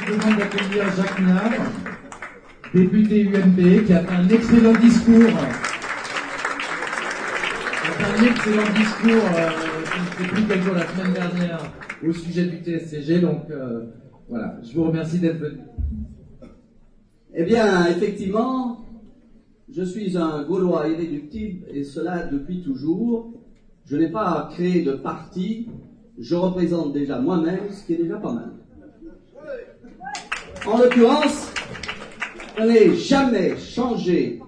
Je vous demande d'accueillir Jacques Nard, député UMP, qui a fait un excellent discours. A fait un excellent discours, euh, il plus quelques jours la semaine dernière, au sujet du TSCG. Donc euh, voilà, je vous remercie d'être venu. Eh bien, effectivement, je suis un Gaulois irréductible, et cela depuis toujours. Je n'ai pas créé de parti, je représente déjà moi-même, ce qui est déjà pas mal. En l'occurrence, je n'ai jamais changé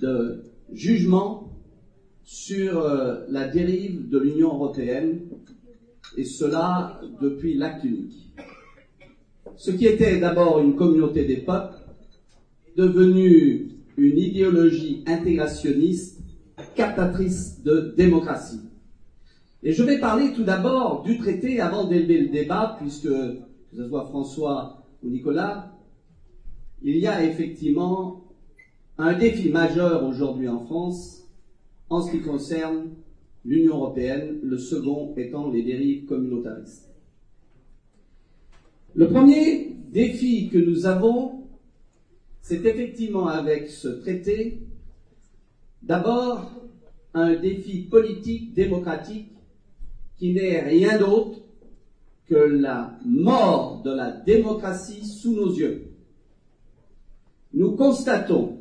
de jugement sur euh, la dérive de l'Union européenne, et cela depuis l'acte unique. Ce qui était d'abord une communauté des peuples, devenue une idéologie intégrationniste captatrice de démocratie. Et je vais parler tout d'abord du traité avant d'élever le débat, puisque, que ce soit François Nicolas, il y a effectivement un défi majeur aujourd'hui en France en ce qui concerne l'Union européenne, le second étant les dérives communautaristes. Le premier défi que nous avons, c'est effectivement avec ce traité, d'abord un défi politique, démocratique, qui n'est rien d'autre que la mort de la démocratie sous nos yeux. Nous constatons,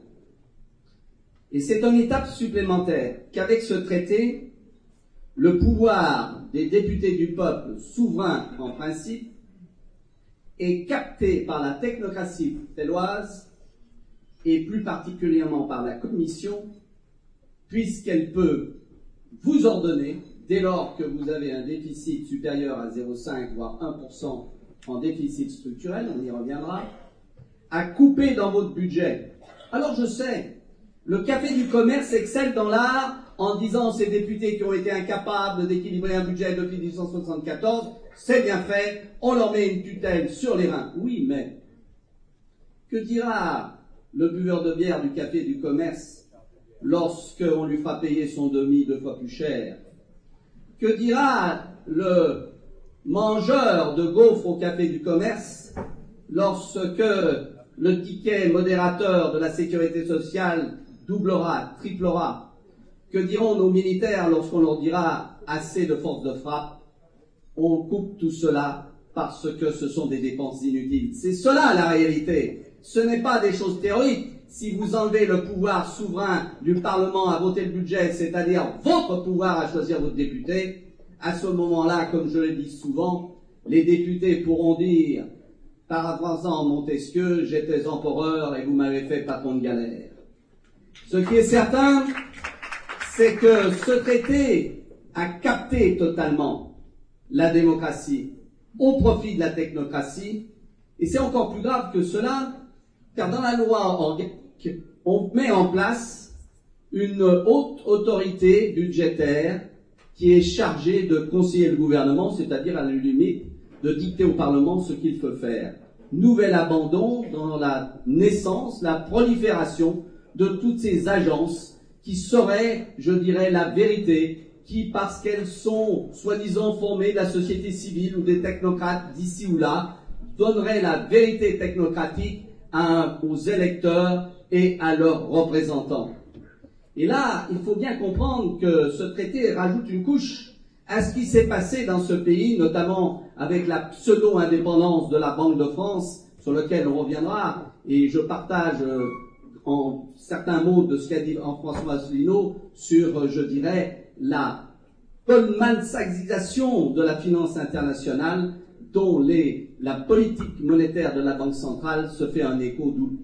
et c'est une étape supplémentaire, qu'avec ce traité, le pouvoir des députés du peuple, souverain en principe, est capté par la technocratie bruxelloise et plus particulièrement par la Commission, puisqu'elle peut vous ordonner, dès lors que vous avez un déficit supérieur à 0,5 voire 1% en déficit structurel, on y reviendra, à couper dans votre budget. Alors je sais, le café du commerce excelle dans l'art en disant ces députés qui ont été incapables d'équilibrer un budget depuis 1874, c'est bien fait, on leur met une tutelle sur les reins. Oui, mais que dira le buveur de bière du café du commerce lorsqu'on lui fera payer son demi deux fois plus cher Que dira le mangeur de gaufres au café du commerce lorsque le ticket modérateur de la sécurité sociale doublera, triplera? Que diront nos militaires lorsqu'on leur dira assez de force de frappe? On coupe tout cela parce que ce sont des dépenses inutiles. C'est cela la réalité. Ce n'est pas des choses théoriques. Si vous enlevez le pouvoir souverain du Parlement à voter le budget, c'est-à-dire votre pouvoir à choisir votre député, à ce moment-là, comme je le dis souvent, les députés pourront dire, paraphrasant Montesquieu, j'étais empereur et vous m'avez fait patron de galère. Ce qui est certain, c'est que ce traité a capté totalement la démocratie au profit de la technocratie, et c'est encore plus grave que cela, car dans la loi organique, on met en place une haute autorité budgétaire qui est chargée de conseiller le gouvernement, c'est-à-dire à la limite de dicter au Parlement ce qu'il faut faire. Nouvel abandon dans la naissance, la prolifération de toutes ces agences qui seraient, je dirais, la vérité, qui, parce qu'elles sont soi-disant formées de la société civile ou des technocrates d'ici ou là, donneraient la vérité technocratique aux électeurs et à leurs représentants. Et là, il faut bien comprendre que ce traité rajoute une couche à ce qui s'est passé dans ce pays, notamment avec la pseudo-indépendance de la Banque de France, sur lequel on reviendra, et je partage euh, en certains mots de ce qu'a dit François Asselineau sur, euh, je dirais, la Goldman-Sachsisation de la finance internationale dont les, la politique monétaire de la Banque centrale se fait un écho doux.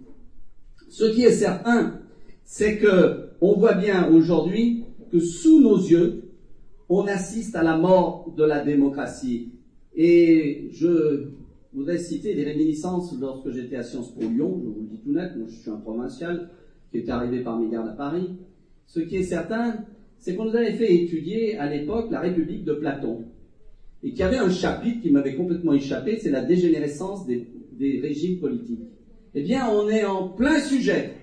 Ce qui est certain, c'est que on voit bien aujourd'hui que sous nos yeux, on assiste à la mort de la démocratie. Et je voudrais citer des réminiscences lorsque j'étais à Sciences Po Lyon, je vous le dis tout net, moi je suis un provincial qui est arrivé par mes gardes à Paris. Ce qui est certain, c'est qu'on nous avait fait étudier à l'époque la République de Platon et qu'il y avait un chapitre qui m'avait complètement échappé, c'est la dégénérescence des, régimes politiques. Eh bien, on est en plein sujet.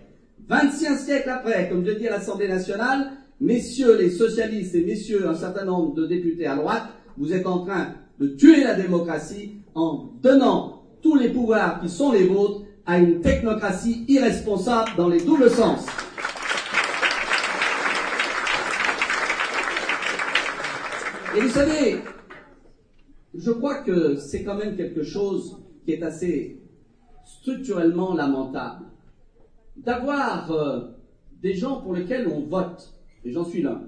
25 siècles après, comme je dis à l'Assemblée nationale, messieurs les socialistes et messieurs un certain nombre de députés à droite, vous êtes en train de tuer la démocratie en donnant tous les pouvoirs qui sont les vôtres à une technocratie irresponsable dans les doubles sens. Et vous savez, je crois que c'est quand même quelque chose qui est assez structurellement lamentable. D'avoir euh, des gens pour lesquels on vote, et j'en suis l'un,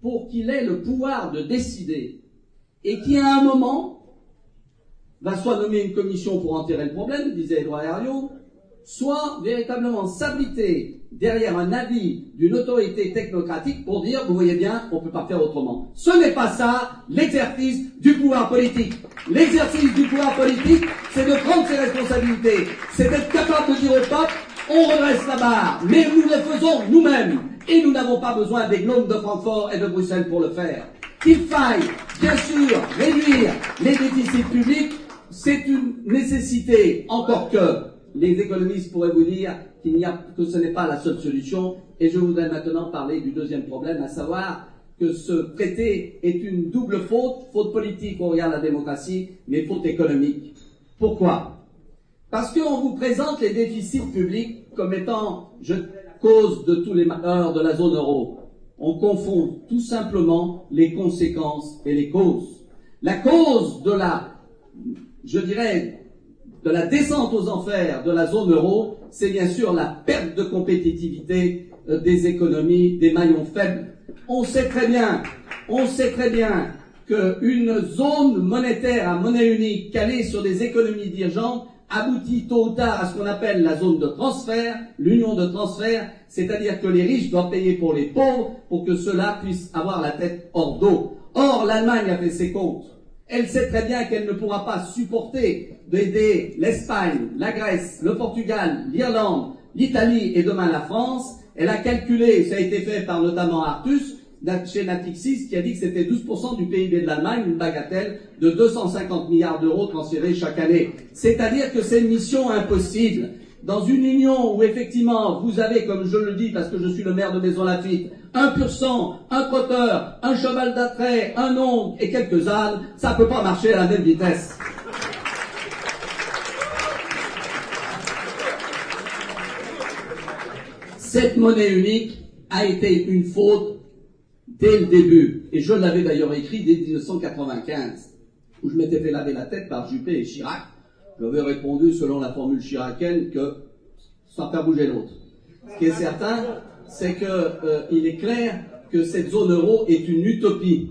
pour qu'il ait le pouvoir de décider, et qui à un moment va soit nommer une commission pour enterrer le problème, disait Edouard Herriot, soit véritablement s'abriter derrière un avis d'une autorité technocratique pour dire, vous voyez bien, on ne peut pas faire autrement. Ce n'est pas ça l'exercice du pouvoir politique. L'exercice du pouvoir politique, c'est de prendre ses responsabilités, c'est d'être capable de dire au peuple, on redresse la barre, mais nous le faisons nous-mêmes. Et nous n'avons pas besoin des gnomes de Francfort et de Bruxelles pour le faire. Qu'il faille, bien sûr, réduire les déficits publics, c'est une nécessité, encore que les économistes pourraient vous dire qu'il n'y a, que ce n'est pas la seule solution. Et je voudrais maintenant parler du deuxième problème, à savoir que ce traité est une double faute, faute politique au regard de la démocratie, mais faute économique. Pourquoi? Parce qu'on vous présente les déficits publics comme étant je, cause de tous les malheurs de la zone euro. On confond tout simplement les conséquences et les causes. La cause de la, je dirais, de la descente aux enfers de la zone euro, c'est bien sûr la perte de compétitivité euh, des économies, des maillons faibles. On sait très bien, on sait très bien qu'une zone monétaire à monnaie unique calée sur des économies dirigeantes aboutit tôt ou tard à ce qu'on appelle la zone de transfert, l'union de transfert, c'est-à-dire que les riches doivent payer pour les pauvres pour que ceux-là puissent avoir la tête hors d'eau. Or, l'Allemagne a fait ses comptes. Elle sait très bien qu'elle ne pourra pas supporter d'aider l'Espagne, la Grèce, le Portugal, l'Irlande, l'Italie et demain la France. Elle a calculé, ça a été fait par notamment Artus, chez Natixis, qui a dit que c'était 12% du PIB de l'Allemagne, une bagatelle de 250 milliards d'euros transférés chaque année. C'est-à-dire que c'est une mission impossible. Dans une union où effectivement vous avez, comme je le dis parce que je suis le maire de Maison Lafitte, un pur sang, un trotteur, un cheval d'attrait, un ongle et quelques ânes, ça ne peut pas marcher à la même vitesse. Cette monnaie unique a été une faute dès le début. Et je l'avais d'ailleurs écrit dès 1995, où je m'étais fait laver la tête par Juppé et Chirac. J'avais répondu selon la formule chiracienne que sans faire bouger l'autre. Ce qui est certain, c'est qu'il euh, est clair que cette zone euro est une utopie.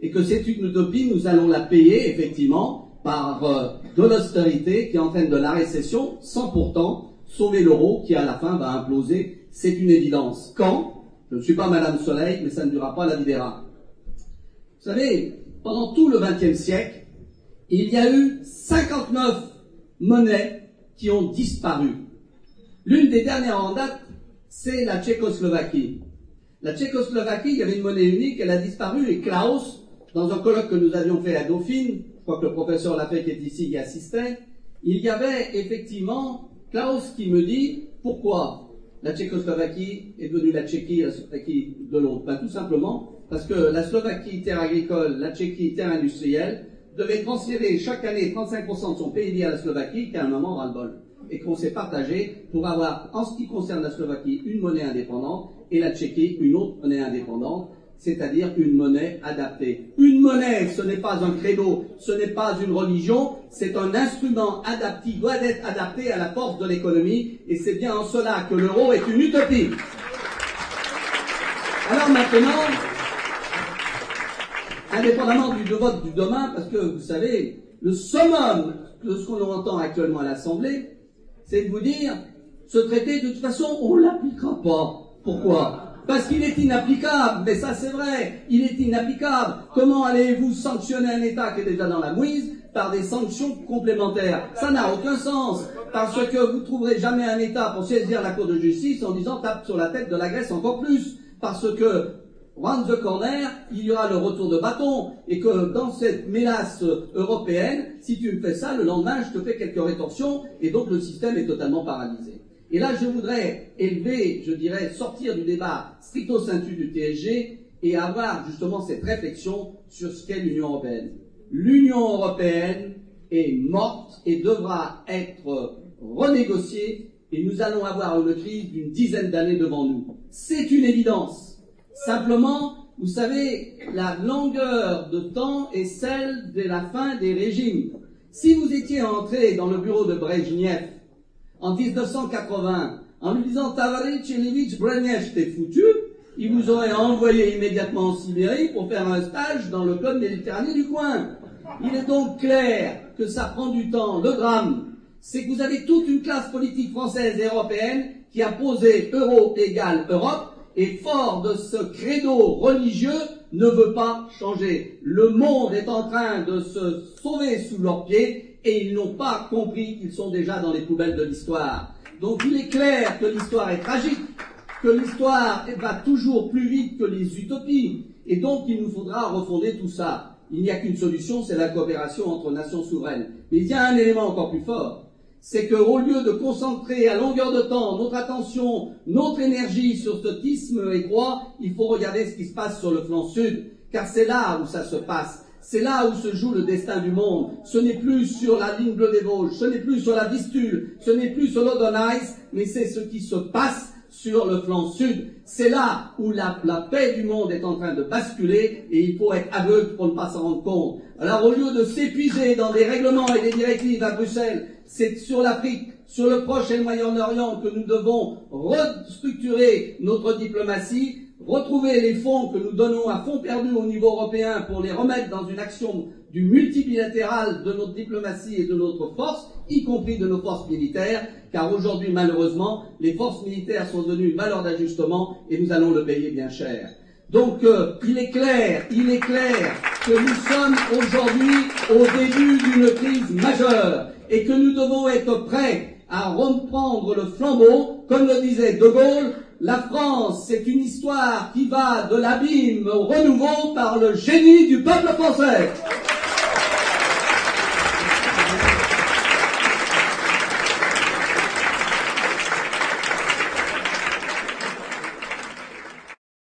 Et que cette utopie, nous allons la payer effectivement par euh, de l'austérité qui entraîne de la récession, sans pourtant sauver l'euro qui à la fin va imploser. C'est une évidence. Quand? Je ne suis pas Madame Soleil, mais ça ne durera pas la rats. Vous savez, pendant tout le XXe siècle, il y a eu 59 monnaies qui ont disparu. L'une des dernières en date, c'est la Tchécoslovaquie. La Tchécoslovaquie, il y avait une monnaie unique, elle a disparu, et Klaus, dans un colloque que nous avions fait à Dauphine, je crois que le professeur Lafay est ici, y assistait, il y avait effectivement Klaus qui me dit, pourquoi la Tchécoslovaquie est devenue la Tchéquie, la Slovaquie de l'autre ben, Tout simplement parce que la Slovaquie, terre agricole, la Tchéquie, terre industrielle, devait transférer chaque année 35% de son PIB à la Slovaquie, qui à un moment ras-le-bol. Et qu'on s'est partagé pour avoir, en ce qui concerne la Slovaquie, une monnaie indépendante et la Tchéquie, une autre monnaie indépendante c'est-à-dire une monnaie adaptée. Une monnaie, ce n'est pas un credo, ce n'est pas une religion, c'est un instrument adapté, doit être adapté à la force de l'économie, et c'est bien en cela que l'euro est une utopie. Alors maintenant, indépendamment du vote du demain, parce que vous savez, le summum de ce qu'on entend actuellement à l'Assemblée, c'est de vous dire, ce traité, de toute façon, on ne l'appliquera pas. Pourquoi? Parce qu'il est inapplicable. Mais ça, c'est vrai. Il est inapplicable. Comment allez-vous sanctionner un État qui est déjà dans la mouise par des sanctions complémentaires? Ça n'a aucun sens. Parce que vous ne trouverez jamais un État pour saisir la Cour de justice en disant tape sur la tête de la Grèce encore plus. Parce que round the corner, il y aura le retour de bâton, et que dans cette mélasse européenne, si tu me fais ça, le lendemain, je te fais quelques rétorsions, et donc le système est totalement paralysé. Et là, je voudrais élever, je dirais, sortir du débat stricto sensu du TSG et avoir justement cette réflexion sur ce qu'est l'Union européenne. L'Union européenne est morte et devra être renégociée et nous allons avoir une crise d'une dizaine d'années devant nous. C'est une évidence. Simplement, vous savez, la longueur de temps est celle de la fin des régimes. Si vous étiez entré dans le bureau de Brezhnev en 1980 en lui disant Tavaritchelevich Brezhnev t'es foutu, il vous aurait envoyé immédiatement en Sibérie pour faire un stage dans le club méditerranéen du coin. Il est donc clair que ça prend du temps. Le drame, c'est que vous avez toute une classe politique française et européenne qui a posé euro égale Europe et fort de ce credo religieux ne veut pas changer. Le monde est en train de se sauver sous leurs pieds et ils n'ont pas compris qu'ils sont déjà dans les poubelles de l'histoire. Donc il est clair que l'histoire est tragique, que l'histoire va toujours plus vite que les utopies et donc il nous faudra refonder tout ça. Il n'y a qu'une solution, c'est la coopération entre nations souveraines. Mais il y a un élément encore plus fort c'est qu'au lieu de concentrer à longueur de temps notre attention, notre énergie sur ce tisme étroit, il faut regarder ce qui se passe sur le flanc sud, car c'est là où ça se passe. C'est là où se joue le destin du monde. Ce n'est plus sur la ligne bleue des Vosges, ce n'est plus sur la Vistule, ce n'est plus sur l'Odonice, mais c'est ce qui se passe sur le flanc sud. C'est là où la, paix du monde est en train de basculer et il faut être aveugle pour ne pas s'en rendre compte. Alors au lieu de s'épuiser dans des règlements et des directives à Bruxelles, c'est sur l'Afrique, sur le Proche et le Moyen-Orient que nous devons restructurer notre diplomatie, retrouver les fonds que nous donnons à fonds perdus au niveau européen pour les remettre dans une action du multilatéral de notre diplomatie et de notre force, y compris de nos forces militaires, car aujourd'hui, malheureusement, les forces militaires sont devenues une valeur d'ajustement et nous allons le payer bien cher. Donc, euh, il est clair, il est clair que nous sommes aujourd'hui au début d'une crise majeure et que nous devons être prêts à reprendre le flambeau, comme le disait De Gaulle, la France, c'est une histoire qui va de l'abîme au renouveau par le génie du peuple français.